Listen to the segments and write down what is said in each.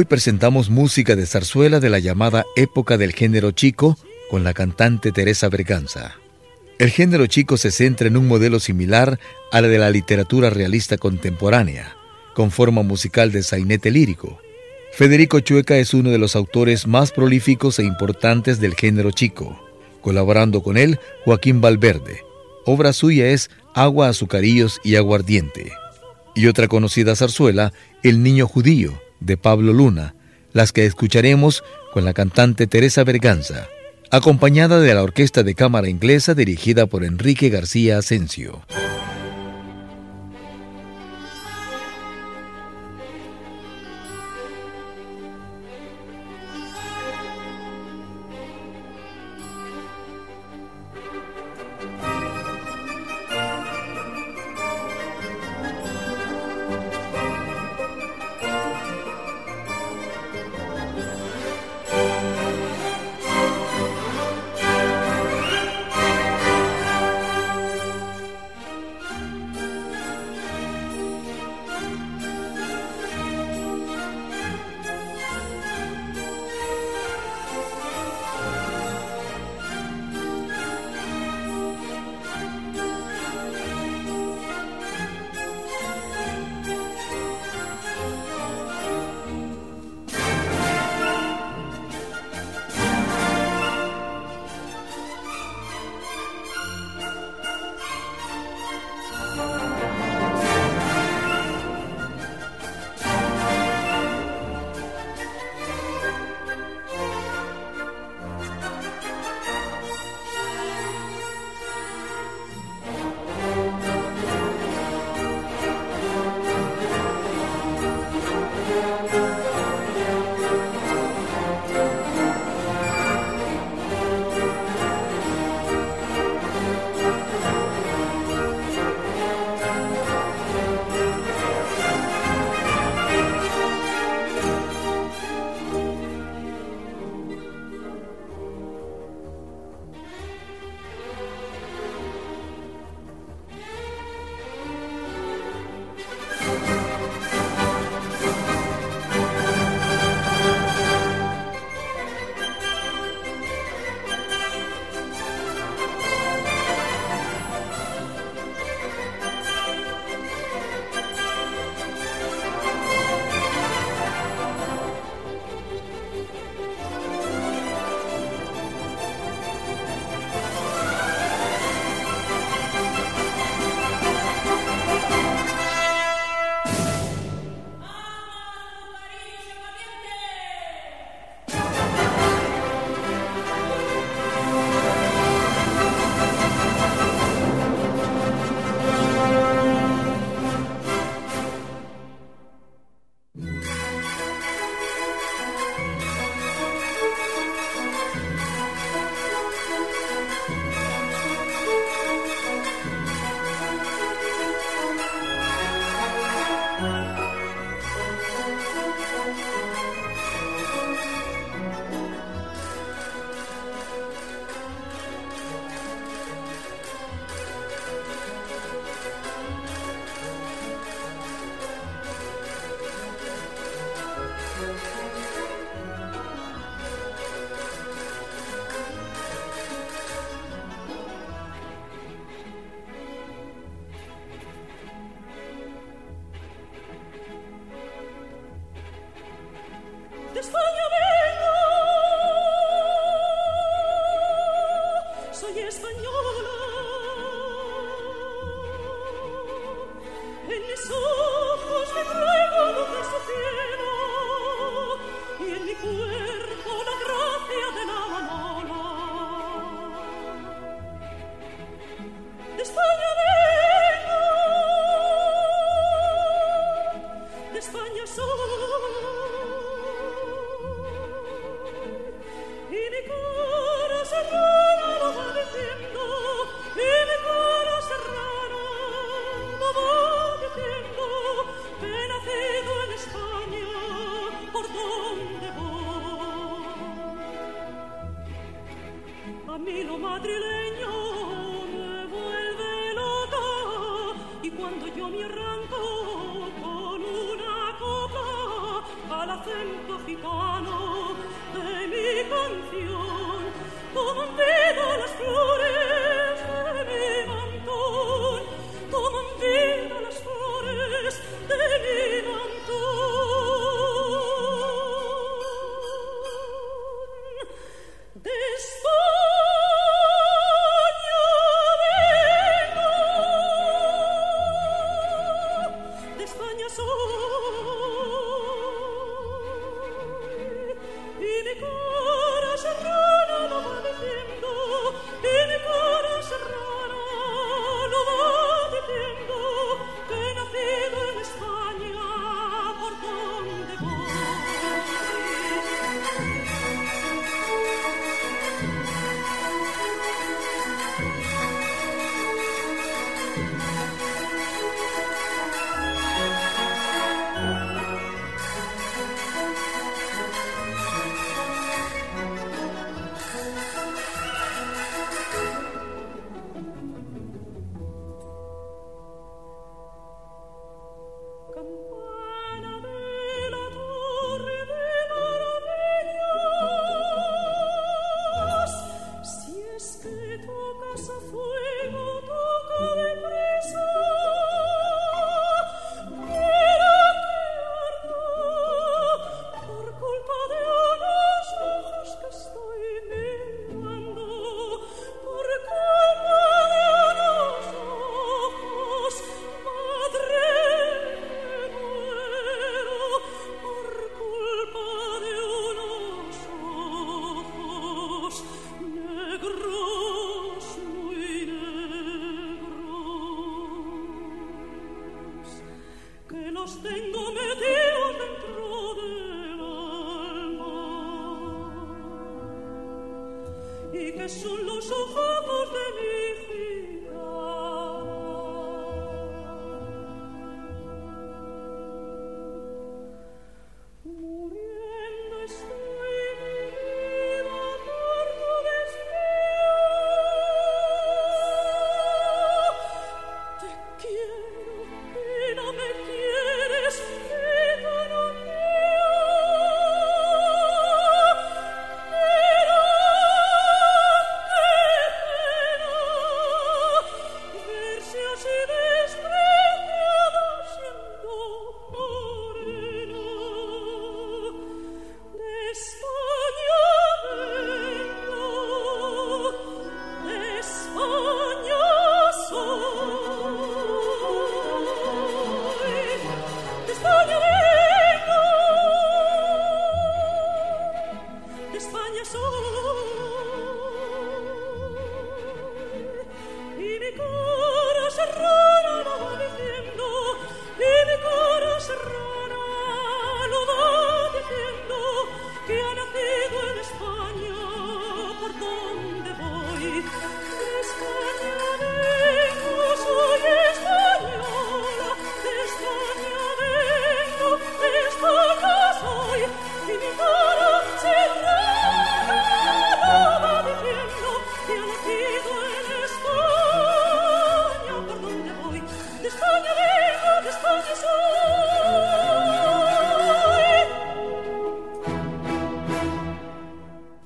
Hoy presentamos música de zarzuela de la llamada época del género chico con la cantante Teresa Berganza. El género chico se centra en un modelo similar a la de la literatura realista contemporánea, con forma musical de sainete lírico. Federico Chueca es uno de los autores más prolíficos e importantes del género chico, colaborando con él Joaquín Valverde. Obra suya es Agua, Azucarillos y Aguardiente. Y otra conocida zarzuela, El Niño Judío, de Pablo Luna, las que escucharemos con la cantante Teresa Berganza, acompañada de la Orquesta de Cámara Inglesa dirigida por Enrique García Asensio. tierra.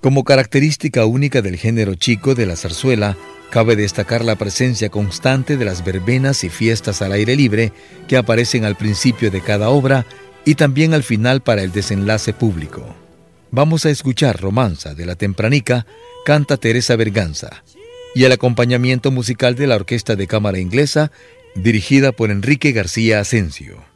Como característica única del género chico de la zarzuela, cabe destacar la presencia constante de las verbenas y fiestas al aire libre que aparecen al principio de cada obra y también al final para el desenlace público. Vamos a escuchar Romanza de la Tempranica, canta Teresa Berganza. y el acompañamiento musical de la Orquesta de Cámara Inglesa, dirigida por Enrique García Asensio.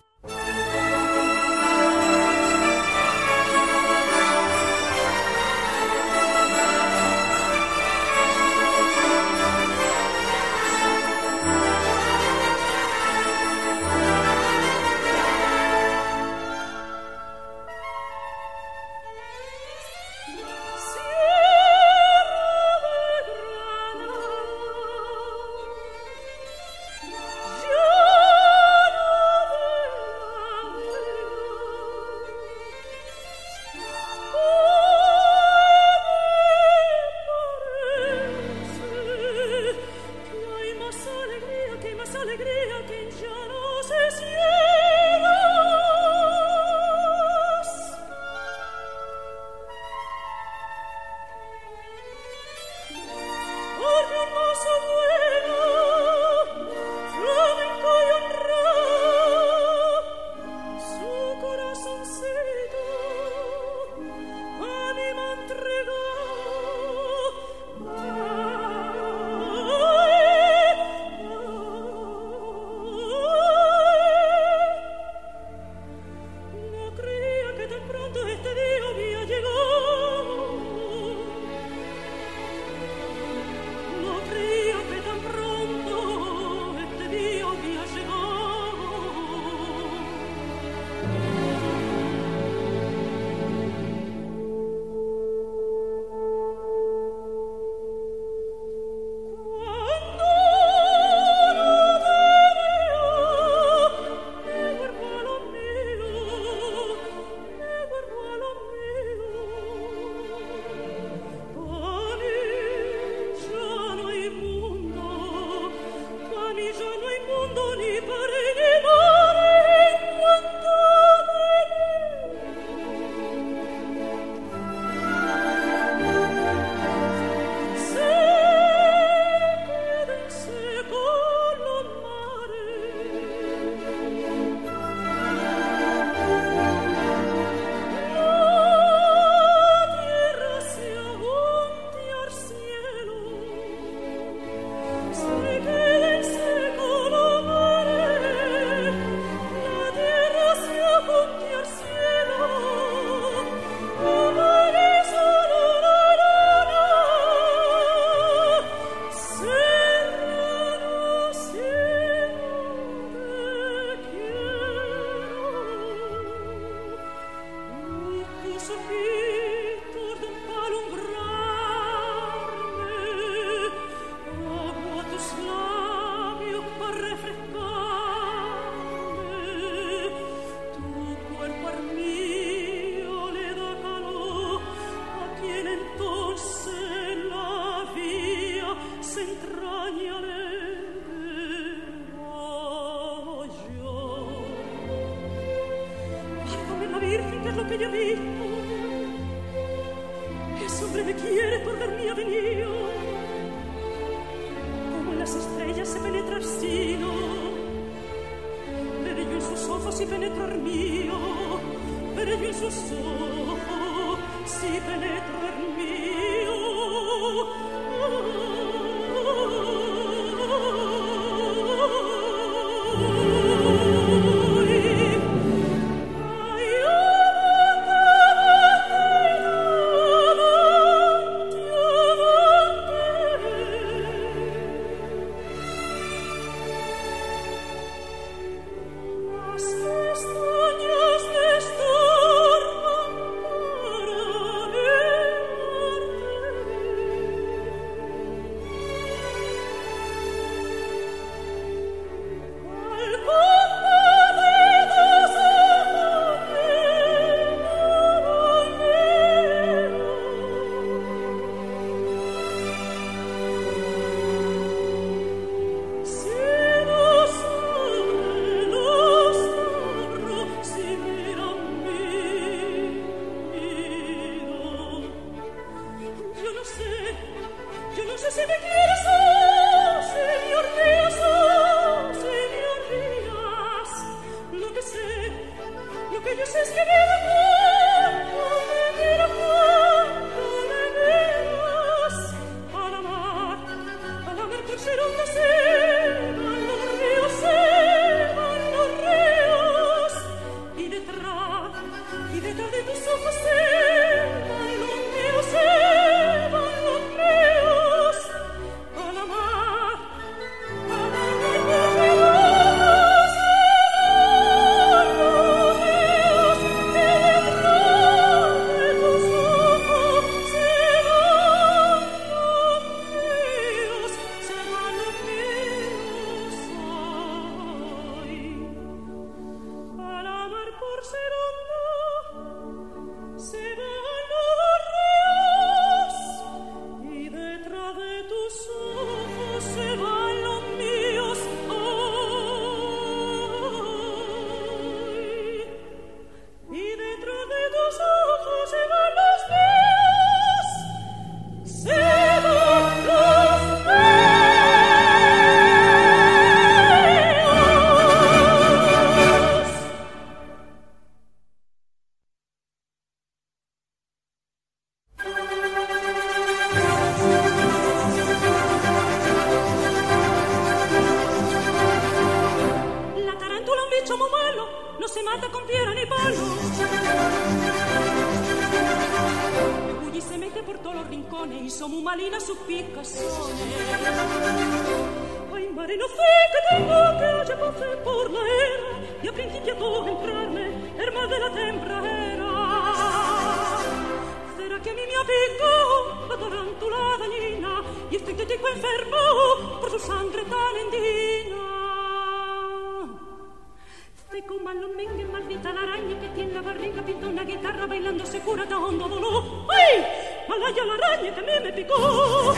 forse estoy tético enfermo por su sangre tan endina? Seco malo mengue, maldita la araña que tiene la barriga, pinta una guitarra bailando se cura de hondo dolor. ¡Ay! Malaya la araña que a mí me picó.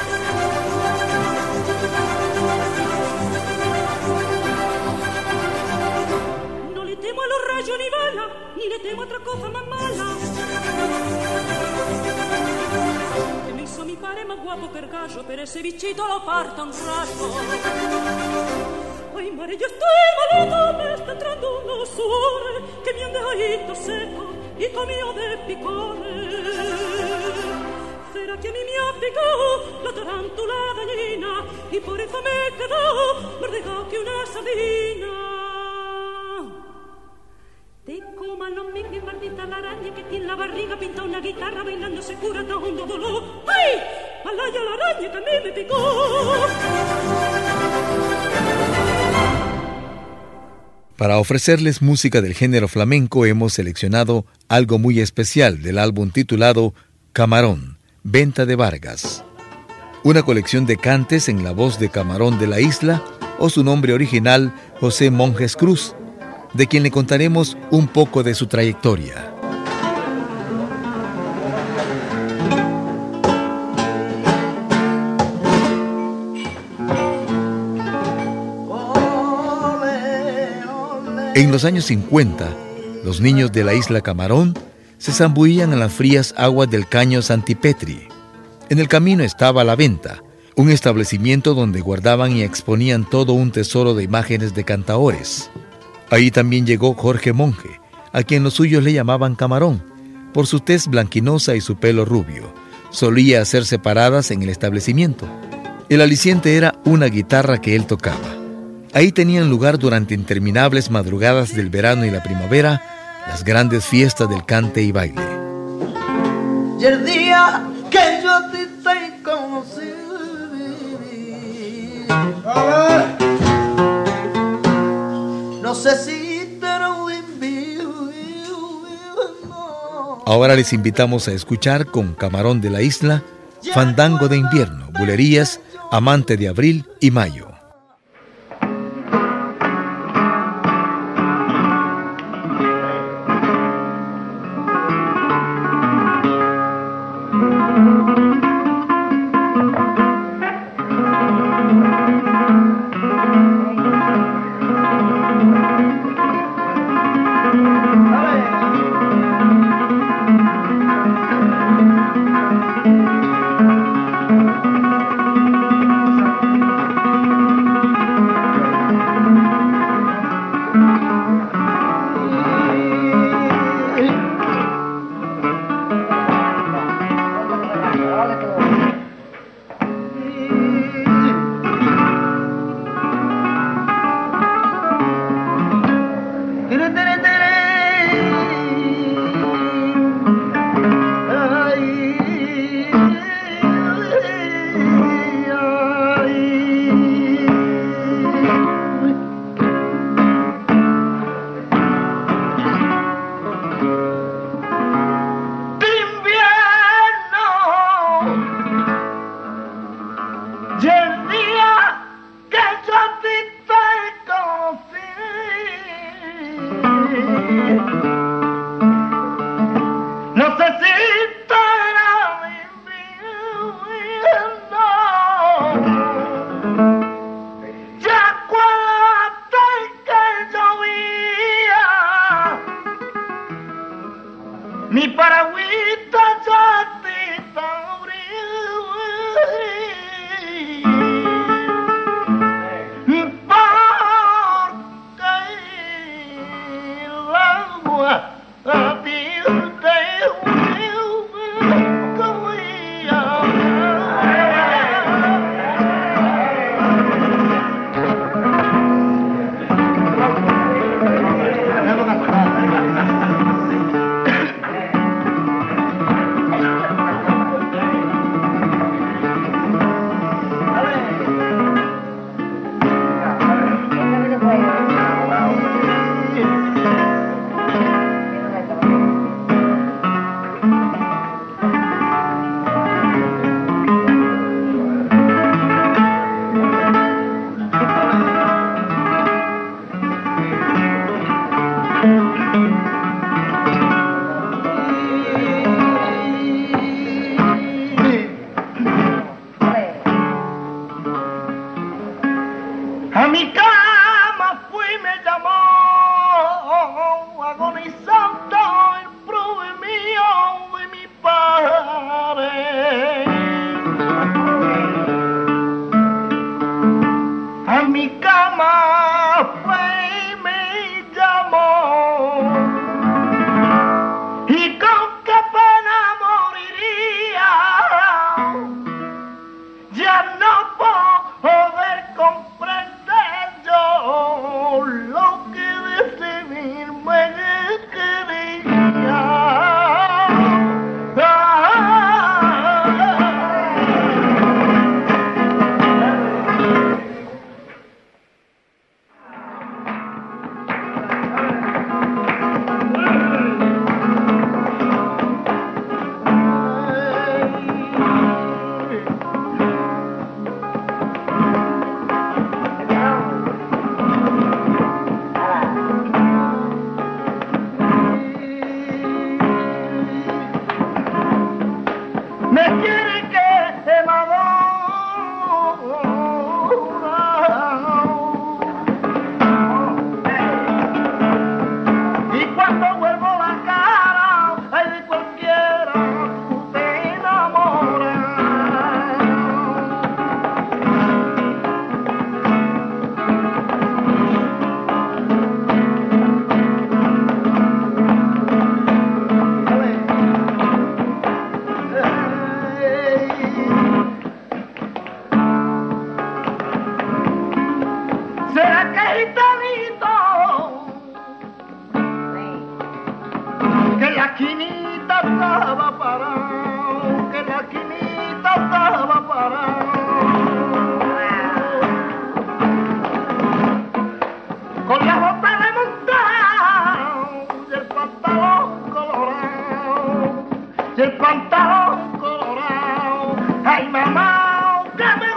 No le temo a los rayos ni bala, ni le temo a otra cosa más mala. Mi padre más guapo gallo, pero ese bichito lo parta un rayo. Ay, mare, yo estoy malito, me está entrando unos sudores que me han dejado seco y comido de picones. ¿Será que a mí me ha la tarántula dañina y por eso me he quedado más que una sardina? Te coma los mingues, maldita la araña que tiene la barriga, pinta una guitarra bailando se cura de hondo dolor. ¡Ay! ¡Malaya la araña que a mí me picó! Para ofrecerles música del género flamenco hemos seleccionado algo muy especial del álbum titulado Camarón, Venta de Vargas. Una colección de cantes en la voz de Camarón de la Isla o su nombre original José Monjes Cruz, de quien le contaremos un poco de su trayectoria. En los años 50, los niños de la isla Camarón se zambuían en las frías aguas del caño Santipetri. En el camino estaba La Venta, un establecimiento donde guardaban y exponían todo un tesoro de imágenes de cantaores. Ahí también llegó Jorge Monje, a quien los suyos le llamaban Camarón, por su tez blanquinosa y su pelo rubio. Solía hacer separadas en el establecimiento. El aliciente era una guitarra que él tocaba. Ahí tenían lugar durante interminables madrugadas del verano y la primavera las grandes fiestas del cante y baile. Y el día que yo te conocí, Ahora les invitamos a escuchar con Camarón de la Isla, Fandango de Invierno, Bulerías, Amante de Abril y Mayo. del pantalón colorado. Ay, mamá, dame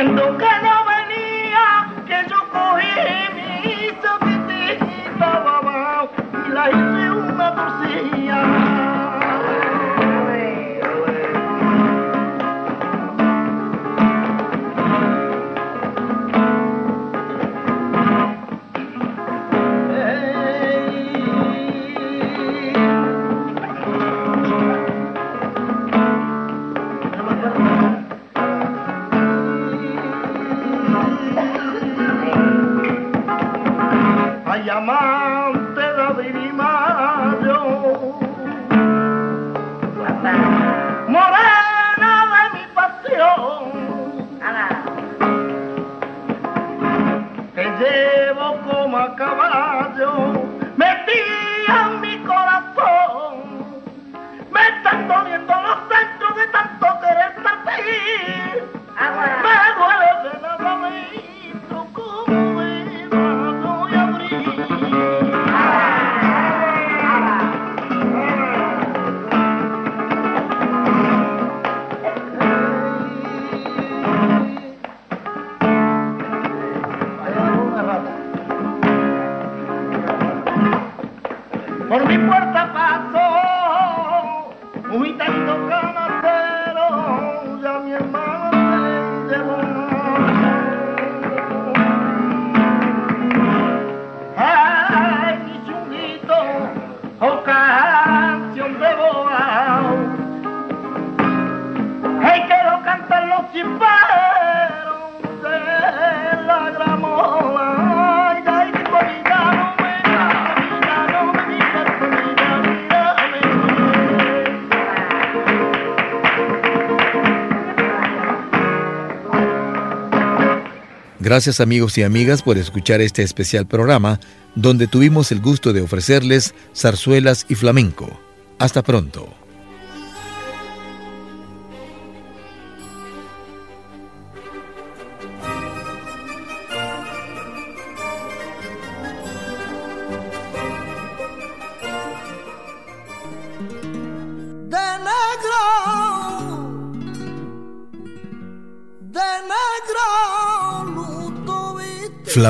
dizendo que Gracias amigos y amigas por escuchar este especial programa donde tuvimos el gusto de ofrecerles zarzuelas y flamenco. Hasta pronto.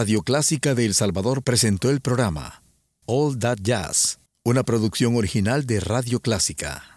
Radio Clásica de El Salvador presentó el programa All That Jazz, una producción original de Radio Clásica.